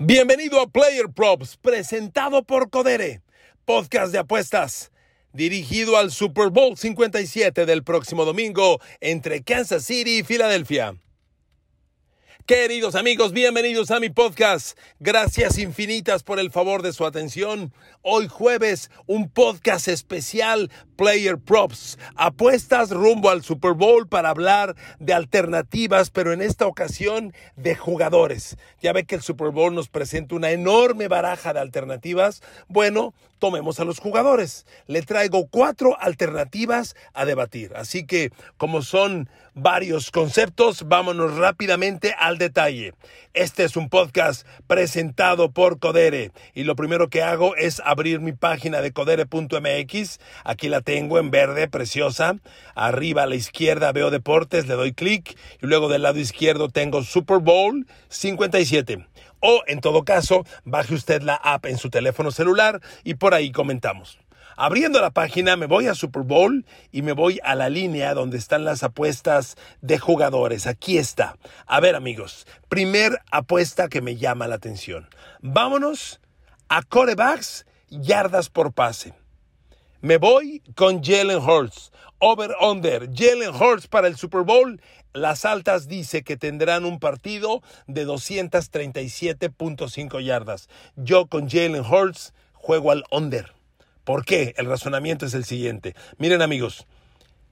Bienvenido a Player Props, presentado por Codere, podcast de apuestas, dirigido al Super Bowl 57 del próximo domingo entre Kansas City y Filadelfia. Queridos amigos, bienvenidos a mi podcast. Gracias infinitas por el favor de su atención. Hoy jueves, un podcast especial Player Props. Apuestas rumbo al Super Bowl para hablar de alternativas, pero en esta ocasión de jugadores. Ya ve que el Super Bowl nos presenta una enorme baraja de alternativas. Bueno, tomemos a los jugadores. Le traigo cuatro alternativas a debatir. Así que, como son varios conceptos, vámonos rápidamente al detalle. Este es un podcast presentado por Codere y lo primero que hago es abrir mi página de codere.mx. Aquí la tengo en verde, preciosa. Arriba a la izquierda veo deportes, le doy clic y luego del lado izquierdo tengo Super Bowl 57 o en todo caso, baje usted la app en su teléfono celular y por ahí comentamos. Abriendo la página me voy a Super Bowl y me voy a la línea donde están las apuestas de jugadores. Aquí está. A ver amigos, primer apuesta que me llama la atención. Vámonos a corebacks, yardas por pase. Me voy con Jalen Hurts. Over-under. Jalen Hurts para el Super Bowl las altas dice que tendrán un partido de 237.5 yardas. Yo con Jalen Hurts juego al under. ¿Por qué? El razonamiento es el siguiente. Miren amigos,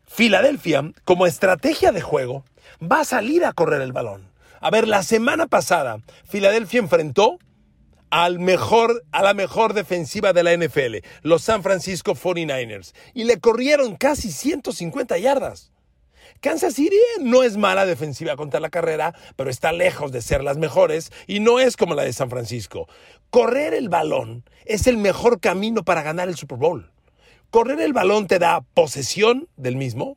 Filadelfia como estrategia de juego va a salir a correr el balón. A ver, la semana pasada Filadelfia enfrentó al mejor, a la mejor defensiva de la NFL, los San Francisco 49ers, y le corrieron casi 150 yardas. Kansas City no es mala defensiva contra la carrera, pero está lejos de ser las mejores y no es como la de San Francisco. Correr el balón es el mejor camino para ganar el Super Bowl. Correr el balón te da posesión del mismo,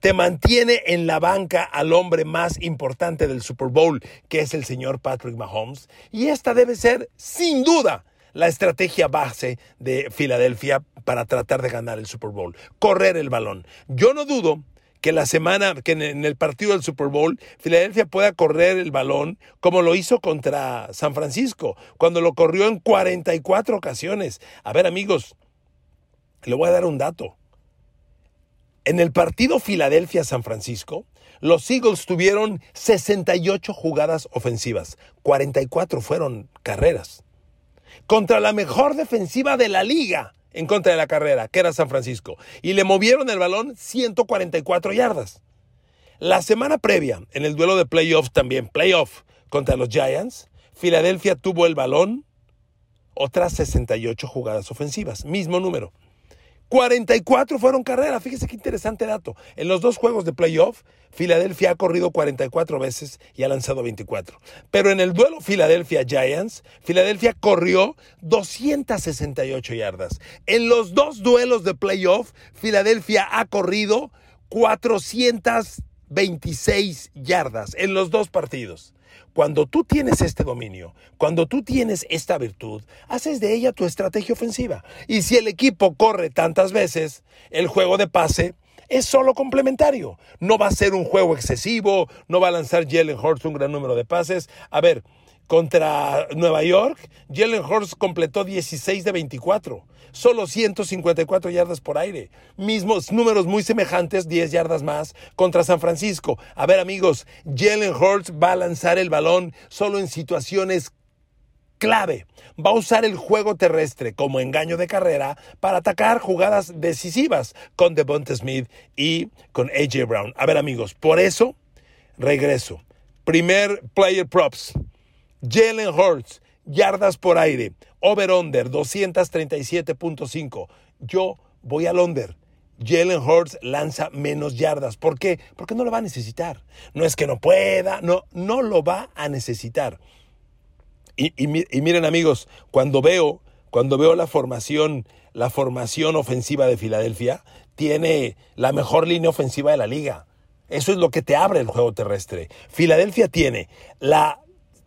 te mantiene en la banca al hombre más importante del Super Bowl, que es el señor Patrick Mahomes, y esta debe ser, sin duda, la estrategia base de Filadelfia para tratar de ganar el Super Bowl. Correr el balón. Yo no dudo que la semana, que en el partido del Super Bowl, Filadelfia pueda correr el balón como lo hizo contra San Francisco, cuando lo corrió en 44 ocasiones. A ver, amigos, le voy a dar un dato. En el partido Filadelfia-San Francisco, los Eagles tuvieron 68 jugadas ofensivas, 44 fueron carreras. Contra la mejor defensiva de la liga, en contra de la carrera, que era San Francisco, y le movieron el balón 144 yardas. La semana previa, en el duelo de playoffs también, playoff contra los Giants, Filadelfia tuvo el balón otras 68 jugadas ofensivas, mismo número. 44 fueron carreras. Fíjese qué interesante dato. En los dos juegos de playoff, Filadelfia ha corrido 44 veces y ha lanzado 24. Pero en el duelo Filadelfia Giants, Filadelfia corrió 268 yardas. En los dos duelos de playoff, Filadelfia ha corrido 426 yardas en los dos partidos. Cuando tú tienes este dominio, cuando tú tienes esta virtud, haces de ella tu estrategia ofensiva. Y si el equipo corre tantas veces, el juego de pase es solo complementario. No va a ser un juego excesivo, no va a lanzar Jalen Hurts un gran número de pases. A ver, contra Nueva York, Jalen Hurts completó 16 de 24, solo 154 yardas por aire. Mismos números muy semejantes, 10 yardas más contra San Francisco. A ver amigos, Jalen Hurts va a lanzar el balón solo en situaciones clave. Va a usar el juego terrestre como engaño de carrera para atacar jugadas decisivas con Devonta Smith y con AJ Brown. A ver amigos, por eso regreso. Primer player props. Jalen Hurts, yardas por aire, over-under 237.5. Yo voy al under. Jalen Hurts lanza menos yardas. ¿Por qué? Porque no lo va a necesitar. No es que no pueda, no, no lo va a necesitar. Y, y, miren amigos, cuando veo, cuando veo la formación, la formación ofensiva de Filadelfia, tiene la mejor línea ofensiva de la liga. Eso es lo que te abre el juego terrestre. Filadelfia tiene la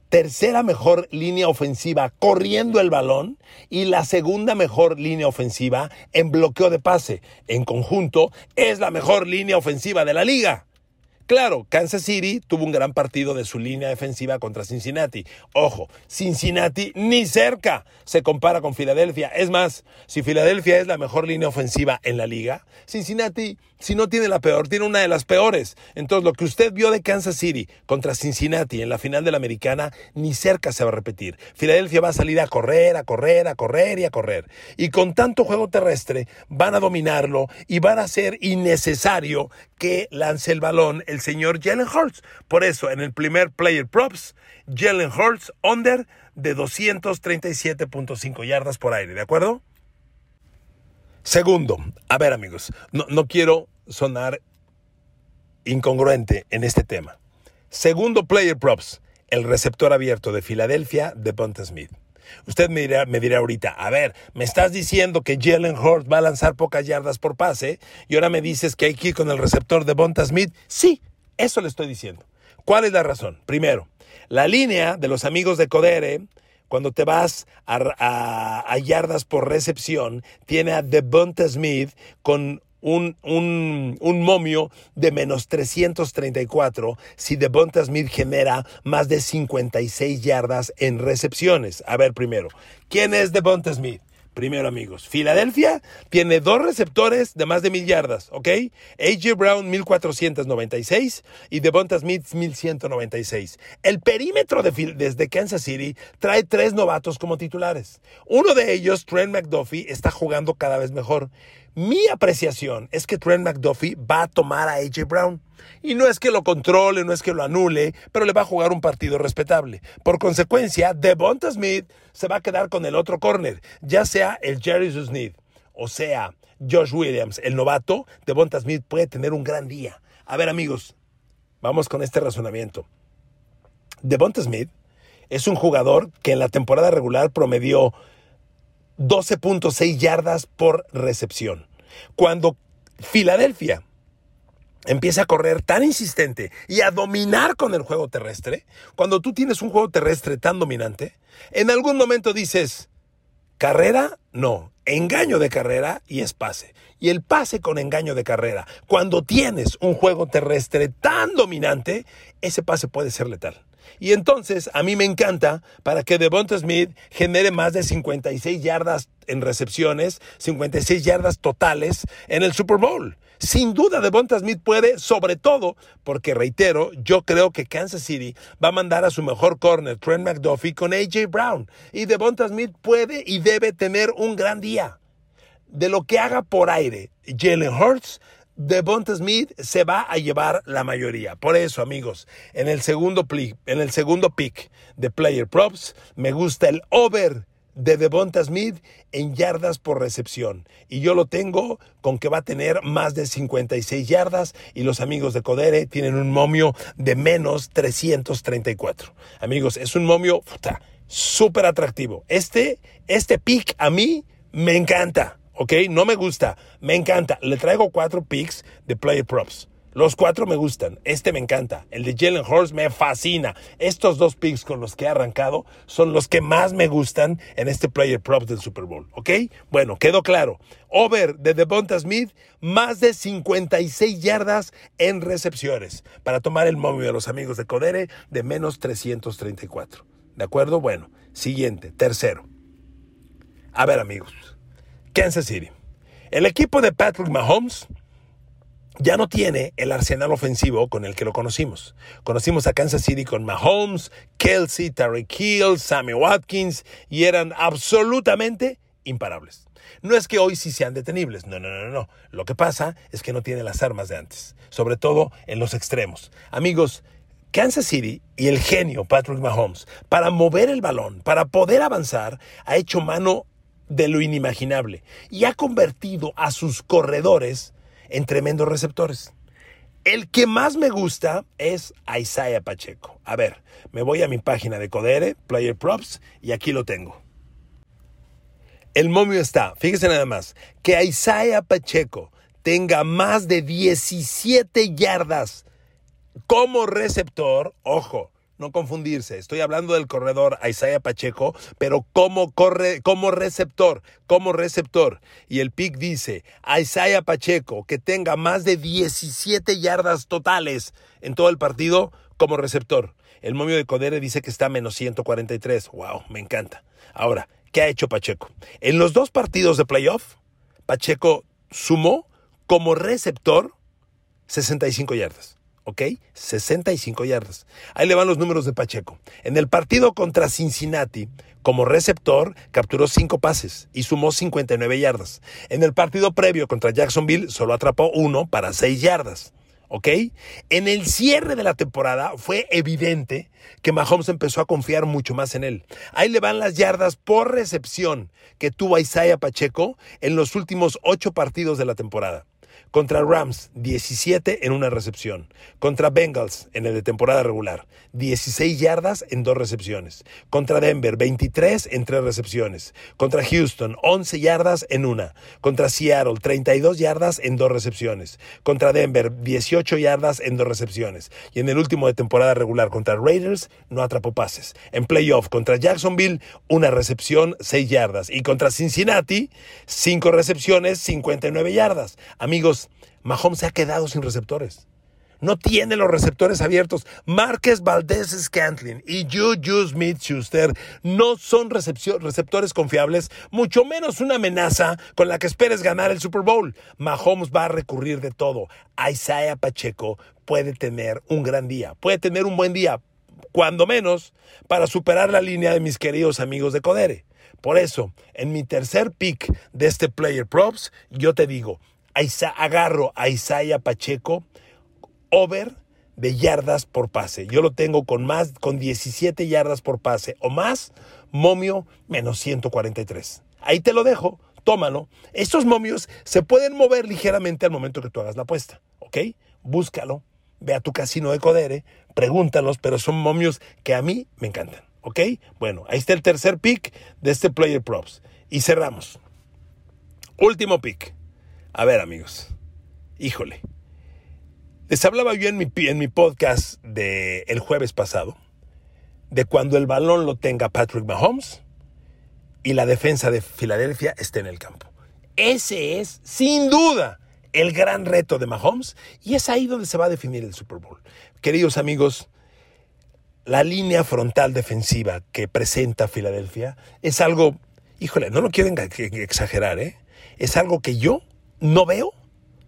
tercera mejor línea ofensiva corriendo el balón y la segunda mejor línea ofensiva en bloqueo de pase. En conjunto es la mejor línea ofensiva de la liga. Claro, Kansas City tuvo un gran partido de su línea defensiva contra Cincinnati. Ojo, Cincinnati ni cerca se compara con Filadelfia. Es más, si Filadelfia es la mejor línea ofensiva en la liga, Cincinnati, si no tiene la peor, tiene una de las peores. Entonces, lo que usted vio de Kansas City contra Cincinnati en la final de la americana, ni cerca se va a repetir. Filadelfia va a salir a correr, a correr, a correr y a correr. Y con tanto juego terrestre, van a dominarlo y van a ser innecesario que lance el balón el señor Jalen Hurts. Por eso, en el primer player props, Jalen Hurts under de 237.5 yardas por aire, ¿de acuerdo? Segundo, a ver amigos, no, no quiero sonar incongruente en este tema. Segundo player props, el receptor abierto de Filadelfia, de Ponte Smith. Usted me dirá, me dirá ahorita, a ver, me estás diciendo que Jalen Hurts va a lanzar pocas yardas por pase y ahora me dices que hay que ir con el receptor de Bonta Smith. Sí, eso le estoy diciendo. ¿Cuál es la razón? Primero, la línea de los amigos de Codere, cuando te vas a, yardas por recepción, tiene a Devonta Smith con un, un, momio de menos 334 si Devonta Smith genera más de 56 yardas en recepciones. A ver, primero, ¿quién es Devonta Smith? Primero, amigos, Filadelfia tiene dos receptores de más de mil yardas, ¿ok? AJ Brown 1496 y Devonta Smith 1196. El perímetro de desde Kansas City trae tres novatos como titulares. Uno de ellos, Trent McDuffie, está jugando cada vez mejor. Mi apreciación es que Trent McDuffie va a tomar a AJ Brown. Y no es que lo controle, no es que lo anule, pero le va a jugar un partido respetable. Por consecuencia, Devonta Smith se va a quedar con el otro corner, ya sea el Jerry Smith o sea Josh Williams, el novato, Devonta Smith puede tener un gran día. A ver, amigos, vamos con este razonamiento. Devonta Smith es un jugador que en la temporada regular promedió 12.6 yardas por recepción. Cuando Filadelfia empieza a correr tan insistente y a dominar con el juego terrestre, cuando tú tienes un juego terrestre tan dominante, en algún momento dices, carrera, no, engaño de carrera y es pase. Y el pase con engaño de carrera, cuando tienes un juego terrestre tan dominante, ese pase puede ser letal. Y entonces a mí me encanta para que Devonta Smith genere más de 56 yardas en recepciones, 56 yardas totales en el Super Bowl. Sin duda Devonta Smith puede, sobre todo porque reitero, yo creo que Kansas City va a mandar a su mejor corner, Trent McDuffie, con AJ Brown. Y Devonta Smith puede y debe tener un gran día. De lo que haga por aire Jalen Hurts, Devonta Smith se va a llevar la mayoría. Por eso, amigos, en el segundo, pick de Player Props, me gusta el over de Devonta Smith en yardas por recepción. Y yo lo tengo con que va a tener más de 56 yardas y los amigos de Codere tienen un momio de menos 334. Amigos, es un momio súper atractivo. Este, este pick a mí me encanta. ¿Ok? No me gusta, me encanta. Le traigo cuatro picks de player props. Los cuatro me gustan. Este me encanta. El de Jalen Hurts me fascina. Estos dos picks con los que he arrancado son los que más me gustan en este player props del Super Bowl. ¿Ok? Bueno, quedó claro. Over de Devonta Smith, más de 56 yardas en recepciones para tomar el momio de los amigos de Codere de menos 334. ¿De acuerdo? Bueno, siguiente, tercero. A ver, amigos. Kansas City. El equipo de Patrick Mahomes ya no tiene el arsenal ofensivo con el que lo conocimos. Conocimos a Kansas City con Mahomes, Kelsey, Tarek Hill, Sammy Watkins y eran absolutamente imparables. No es que hoy sí sean detenibles, no, no, no, no. Lo que pasa es que no tiene las armas de antes, sobre todo en los extremos. Amigos, Kansas City y el genio Patrick Mahomes, para mover el balón, para poder avanzar, ha hecho mano de lo inimaginable y ha convertido a sus corredores en tremendos receptores. El que más me gusta es Isaiah Pacheco. A ver, me voy a mi página de Codere, Player Props, y aquí lo tengo. El momio está, fíjese nada más, que Isaiah Pacheco tenga más de 17 yardas como receptor, ojo, no confundirse. Estoy hablando del corredor Isaiah Pacheco, pero como corre, como receptor, como receptor. Y el pick dice, Isaiah Pacheco, que tenga más de 17 yardas totales en todo el partido como receptor. El momio de Codere dice que está a menos 143. Wow, me encanta. Ahora, ¿qué ha hecho Pacheco? En los dos partidos de playoff, Pacheco sumó como receptor 65 yardas. ¿Ok? 65 yardas. Ahí le van los números de Pacheco. En el partido contra Cincinnati, como receptor, capturó 5 pases y sumó 59 yardas. En el partido previo contra Jacksonville, solo atrapó uno para 6 yardas. ¿ok? En el cierre de la temporada fue evidente que Mahomes empezó a confiar mucho más en él. Ahí le van las yardas por recepción que tuvo Isaiah Pacheco en los últimos ocho partidos de la temporada. Contra Rams, 17 en una recepción. Contra Bengals, en el de temporada regular, 16 yardas en dos recepciones. Contra Denver, 23 en tres recepciones. Contra Houston, 11 yardas en una. Contra Seattle, 32 yardas en dos recepciones. Contra Denver, 18 yardas en dos recepciones. Y en el último de temporada regular contra Raiders, no atrapó pases. En playoff contra Jacksonville, una recepción, 6 yardas. Y contra Cincinnati, 5 recepciones, 59 yardas. Amigos, Mahomes se ha quedado sin receptores. No tiene los receptores abiertos. Márquez Valdés Scantlin y Juju Smith Schuster no son receptores confiables, mucho menos una amenaza con la que esperes ganar el Super Bowl. Mahomes va a recurrir de todo. Isaiah Pacheco puede tener un gran día, puede tener un buen día, cuando menos, para superar la línea de mis queridos amigos de Codere. Por eso, en mi tercer pick de este Player Props, yo te digo, agarro a Isaiah Pacheco over de yardas por pase. Yo lo tengo con más, con 17 yardas por pase o más, momio menos 143. Ahí te lo dejo, tómalo. Estos momios se pueden mover ligeramente al momento que tú hagas la apuesta, ¿ok? Búscalo, ve a tu casino de Codere, pregúntalos, pero son momios que a mí me encantan, ¿ok? Bueno, ahí está el tercer pick de este Player Props. Y cerramos. Último pick. A ver, amigos. Híjole. Les hablaba yo en mi, en mi podcast de el jueves pasado de cuando el balón lo tenga Patrick Mahomes y la defensa de Filadelfia esté en el campo. Ese es, sin duda, el gran reto de Mahomes y es ahí donde se va a definir el Super Bowl. Queridos amigos, la línea frontal defensiva que presenta Filadelfia es algo, híjole, no lo quieren exagerar, ¿eh? Es algo que yo no veo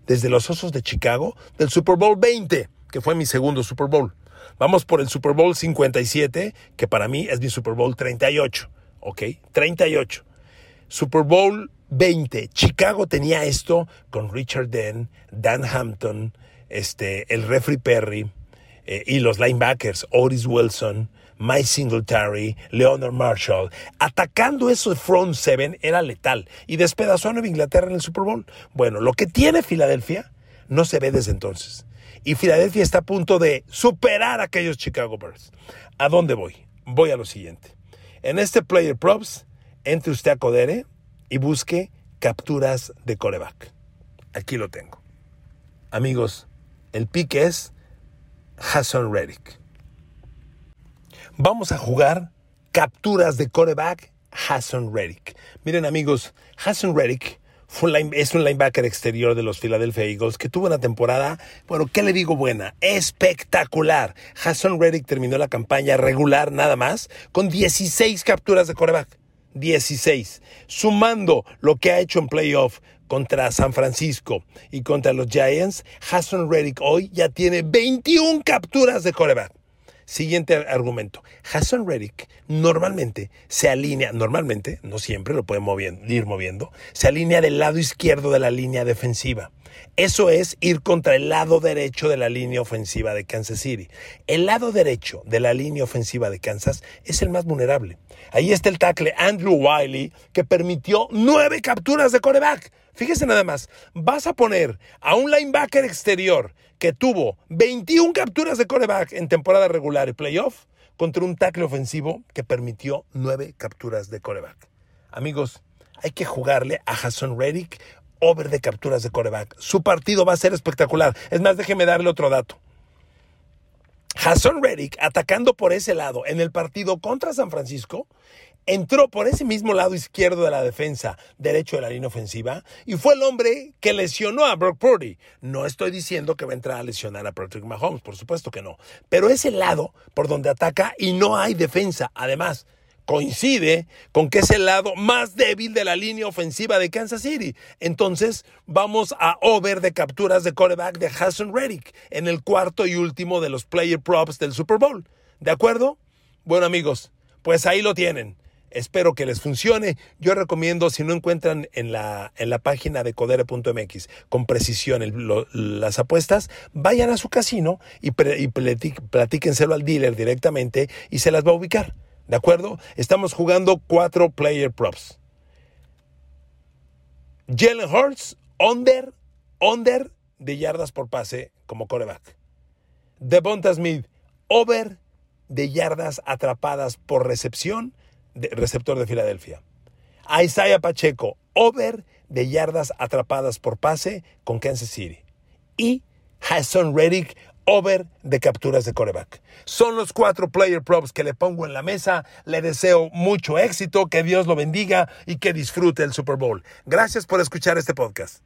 desde los Osos de Chicago del Super Bowl 20, que fue mi segundo Super Bowl. Vamos por el Super Bowl 57, que para mí es mi Super Bowl 38. ¿Ok? 38. Super Bowl 20. Chicago tenía esto con Richard Den, Dan Hampton, este, el Refrey Perry eh, y los linebackers, Otis Wilson, Mike Singletary, Leonard Marshall, atacando eso de front seven era letal y despedazó a Nueva Inglaterra en el Super Bowl. Bueno, lo que tiene Filadelfia no se ve desde entonces. Y Filadelfia está a punto de superar a aquellos Chicago Bears. ¿A dónde voy? Voy a lo siguiente. En este Player Props, entre usted a Codere y busque capturas de coreback. Aquí lo tengo. Amigos, el pick es Hassan Reddick. Vamos a jugar capturas de coreback Hassan Reddick. Miren amigos, Hassan Reddick es un linebacker exterior de los Philadelphia Eagles que tuvo una temporada, bueno, ¿qué le digo buena? Espectacular. Hassan Reddick terminó la campaña regular nada más con 16 capturas de coreback. 16. Sumando lo que ha hecho en playoff contra San Francisco y contra los Giants, Hassan Reddick hoy ya tiene 21 capturas de coreback. Siguiente argumento. Hassan Reddick normalmente se alinea, normalmente, no siempre, lo puede ir moviendo, se alinea del lado izquierdo de la línea defensiva. Eso es ir contra el lado derecho de la línea ofensiva de Kansas City. El lado derecho de la línea ofensiva de Kansas es el más vulnerable. Ahí está el tackle Andrew Wiley que permitió nueve capturas de coreback. Fíjese nada más, vas a poner a un linebacker exterior que tuvo 21 capturas de coreback en temporada regular y playoff contra un tackle ofensivo que permitió 9 capturas de coreback. Amigos, hay que jugarle a Hassan Reddick over de capturas de coreback. Su partido va a ser espectacular. Es más, déjeme darle otro dato. Hassan Reddick, atacando por ese lado en el partido contra San Francisco, entró por ese mismo lado izquierdo de la defensa, derecho de la línea ofensiva, y fue el hombre que lesionó a Brock Purdy. No estoy diciendo que va a entrar a lesionar a Patrick Mahomes, por supuesto que no. Pero es el lado por donde ataca y no hay defensa. Además, coincide con que es el lado más débil de la línea ofensiva de Kansas City. Entonces, vamos a over de capturas de coreback de Hassan Reddick en el cuarto y último de los player props del Super Bowl. ¿De acuerdo? Bueno, amigos, pues ahí lo tienen. Espero que les funcione. Yo recomiendo, si no encuentran en la, en la página de codere.mx con precisión las apuestas, vayan a su casino y, y platíquenselo al dealer directamente y se las va a ubicar. ¿De acuerdo? Estamos jugando cuatro player props. Jalen Hurts, under, under de yardas por pase como coreback. Devonta Smith, over de yardas atrapadas por recepción receptor de Filadelfia. Isaiah Pacheco, over de yardas atrapadas por pase con Kansas City. Y Hassan Reddick, over de capturas de coreback. Son los cuatro player props que le pongo en la mesa. Le deseo mucho éxito, que Dios lo bendiga y que disfrute el Super Bowl. Gracias por escuchar este podcast.